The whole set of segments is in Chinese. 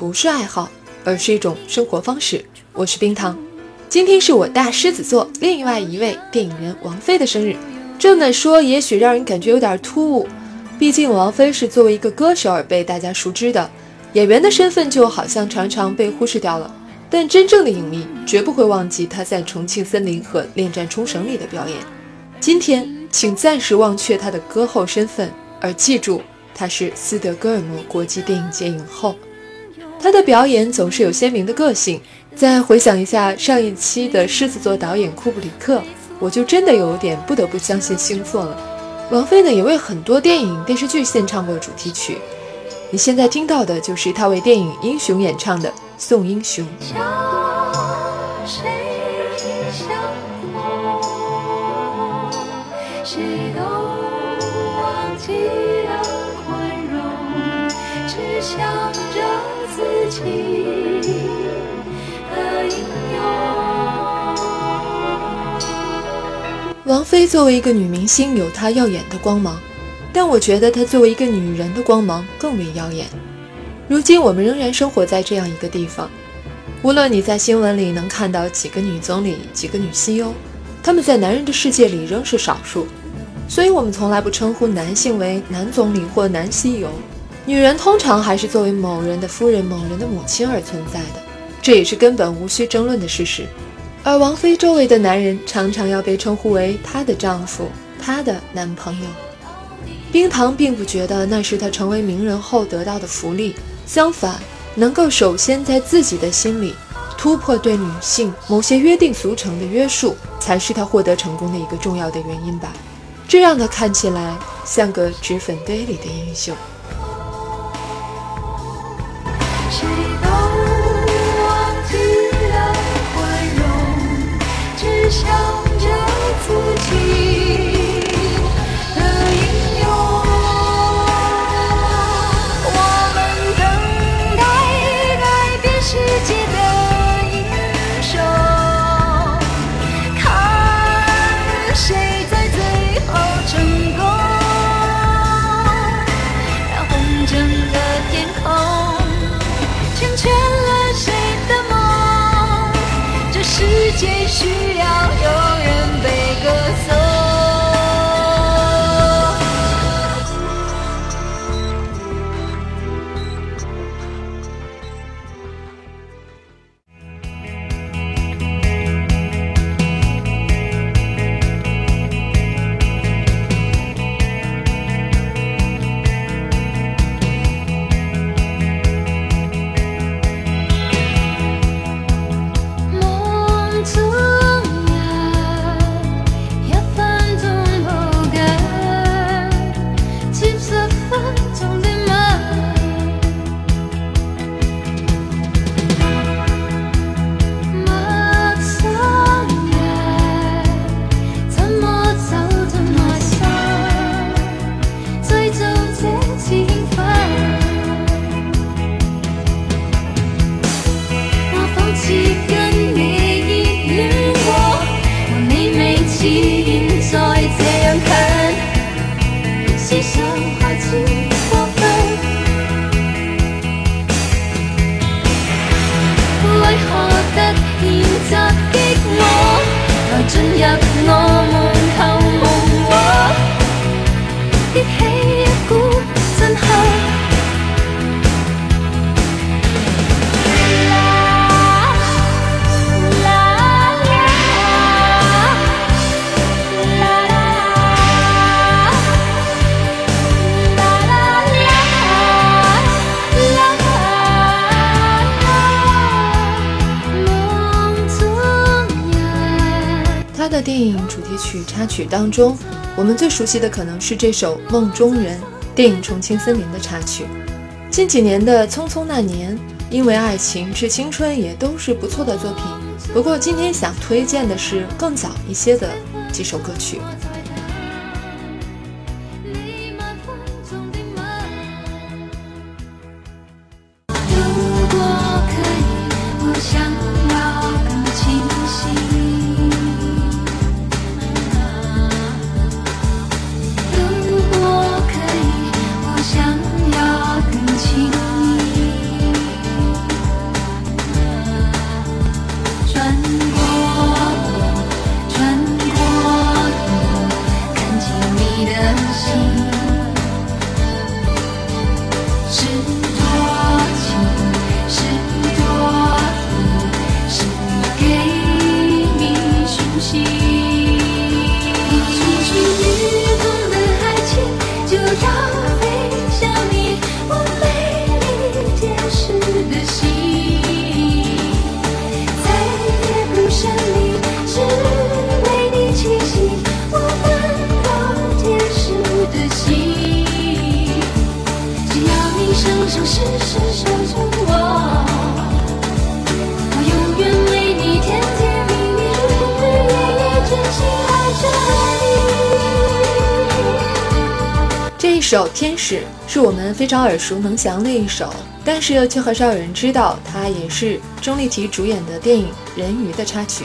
不是爱好，而是一种生活方式。我是冰糖，今天是我大狮子座另外一位电影人王菲的生日。这么说也许让人感觉有点突兀，毕竟王菲是作为一个歌手而被大家熟知的，演员的身份就好像常常被忽视掉了。但真正的影迷绝不会忘记她在《重庆森林》和《恋战冲绳》里的表演。今天，请暂时忘却她的歌后身份，而记住她是斯德哥尔摩国际电影节影后。他的表演总是有鲜明的个性。再回想一下上一期的狮子座导演库布里克。我就真的有点不得不相信星座了。王菲呢也为很多电影电视剧献唱过主题曲，你现在听到的就是她为电影《英雄》演唱的《送英雄》。自己。王菲作为一个女明星，有她耀眼的光芒，但我觉得她作为一个女人的光芒更为耀眼。如今我们仍然生活在这样一个地方，无论你在新闻里能看到几个女总理、几个女 CEO，她们在男人的世界里仍是少数，所以我们从来不称呼男性为男总理或男 CEO，女人通常还是作为某人的夫人、某人的母亲而存在的，这也是根本无需争论的事实。而王菲周围的男人常常要被称呼为她的丈夫、她的男朋友。冰糖并不觉得那是她成为名人后得到的福利，相反，能够首先在自己的心里突破对女性某些约定俗成的约束，才是她获得成功的一个重要的原因吧。这让她看起来像个脂粉堆里的英雄。想着自己。电影主题曲插曲当中，我们最熟悉的可能是这首《梦中人》。电影《重庆森林》的插曲。近几年的《匆匆那年》、因为爱情、致青春也都是不错的作品。不过今天想推荐的是更早一些的几首歌曲。首《天使》是我们非常耳熟能详的一首，但是却很少有人知道，它也是钟丽缇主演的电影《人鱼》的插曲。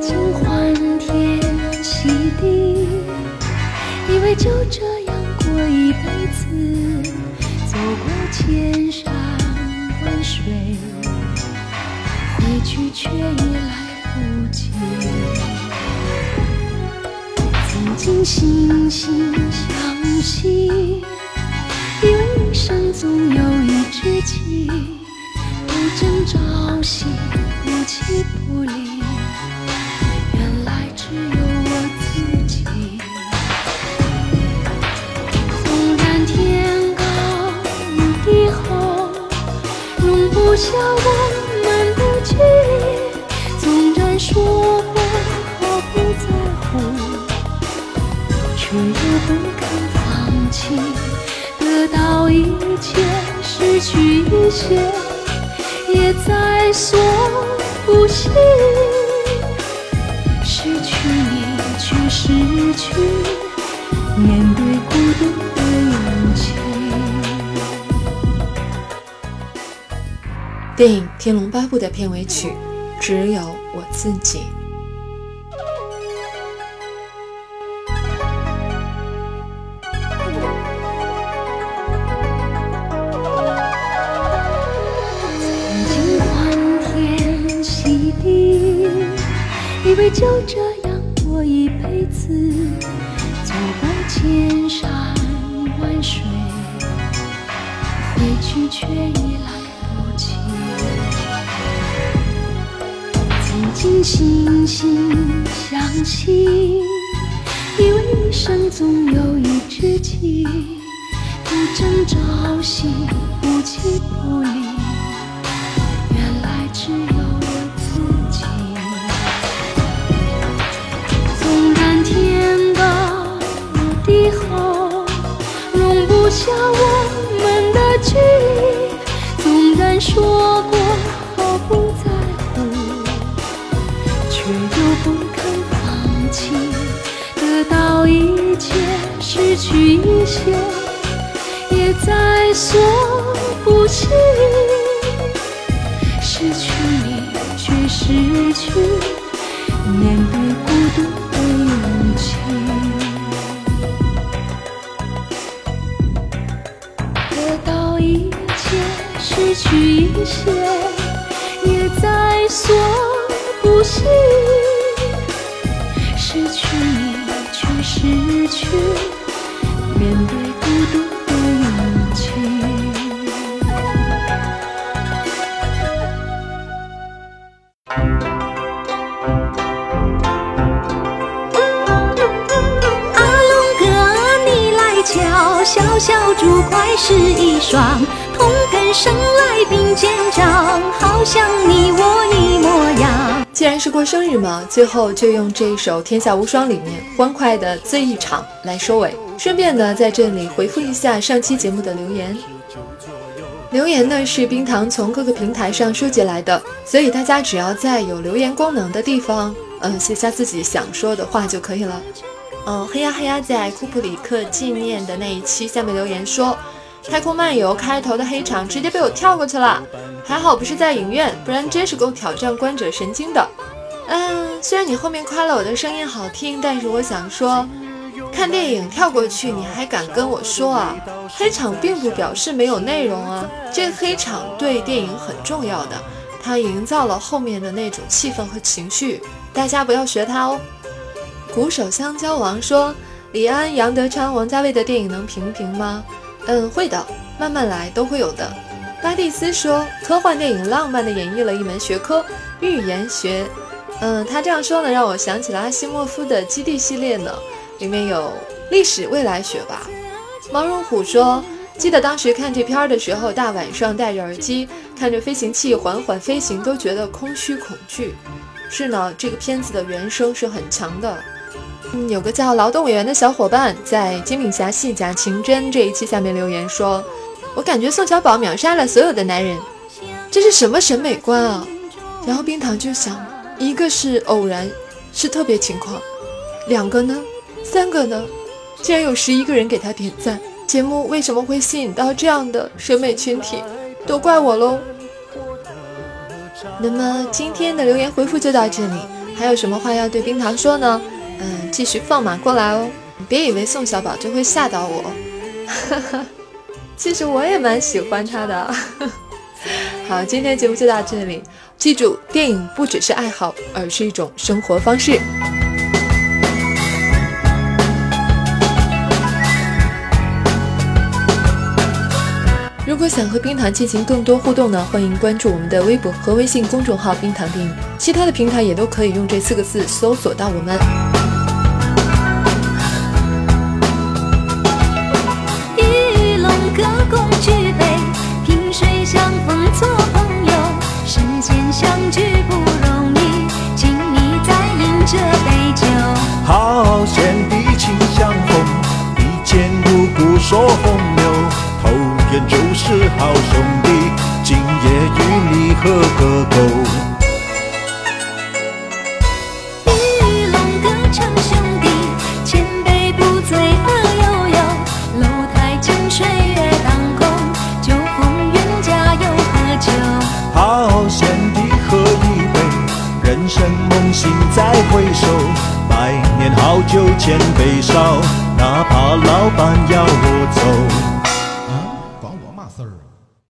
经欢天喜地，以为就这样过一辈子，走过千山万水，回去却已来不及。曾经惺惺相惜，以为一生总有一知己，不争朝夕。容不下我们的距离；纵然说过毫不在乎。却又不肯放弃，得到一切，失去一些，也在所不惜。失去你，却失去面对孤独电影《天龙八部》的片尾曲，只有我自己。以为就这样过一辈子，走过千山万水，回去却已来曾经惺惺相惜，以为一生总有一知己，不争朝夕，不弃不离。原来只有我自己。纵然天高地厚，容不。下我失去一切也在所不惜失去你却失去面对孤独的勇气。得到一切失去一切也在所不惜双，同根生来并肩长，好像你我一模样。既然是过生日嘛，最后就用这一首《天下无双》里面欢快的醉一场来收尾。顺便呢，在这里回复一下上期节目的留言。留言呢是冰糖从各个平台上收集来的，所以大家只要在有留言功能的地方，嗯，写下自己想说的话就可以了。嗯，黑鸭黑鸭在库普里克纪念的那一期下面留言说，《太空漫游》开头的黑场直接被我跳过去了，还好不是在影院，不然真是够挑战观者神经的。嗯，虽然你后面夸了我的声音好听，但是我想说。看电影跳过去，你还敢跟我说啊？黑场并不表示没有内容啊，这个黑场对电影很重要的，它营造了后面的那种气氛和情绪，大家不要学它哦。鼓手香蕉王说：“李安、杨德昌、王家卫的电影能评评吗？”嗯，会的，慢慢来，都会有的。巴蒂斯说：“科幻电影浪漫地演绎了一门学科——预言学。”嗯，他这样说呢，让我想起了阿西莫夫的《基地》系列呢。里面有历史未来学吧？毛绒虎说：“记得当时看这片儿的时候，大晚上戴着耳机，看着飞行器缓缓飞行，都觉得空虚恐惧。是呢，这个片子的原声是很强的。”嗯，有个叫劳动委员的小伙伴在《金敏侠戏假情真》这一期下面留言说：“我感觉宋小宝秒杀了所有的男人，这是什么审美观啊？”然后冰糖就想：一个是偶然，是特别情况，两个呢？三个呢，竟然有十一个人给他点赞，节目为什么会吸引到这样的审美群体？都怪我喽。那么今天的留言回复就到这里，还有什么话要对冰糖说呢？嗯，继续放马过来哦，别以为宋小宝就会吓到我，其实我也蛮喜欢他的。好，今天节目就到这里，记住，电影不只是爱好，而是一种生活方式。如果想和冰糖进行更多互动呢，欢迎关注我们的微博和微信公众号“冰糖电影”，其他的平台也都可以用这四个字搜索到我们。与你喝个够。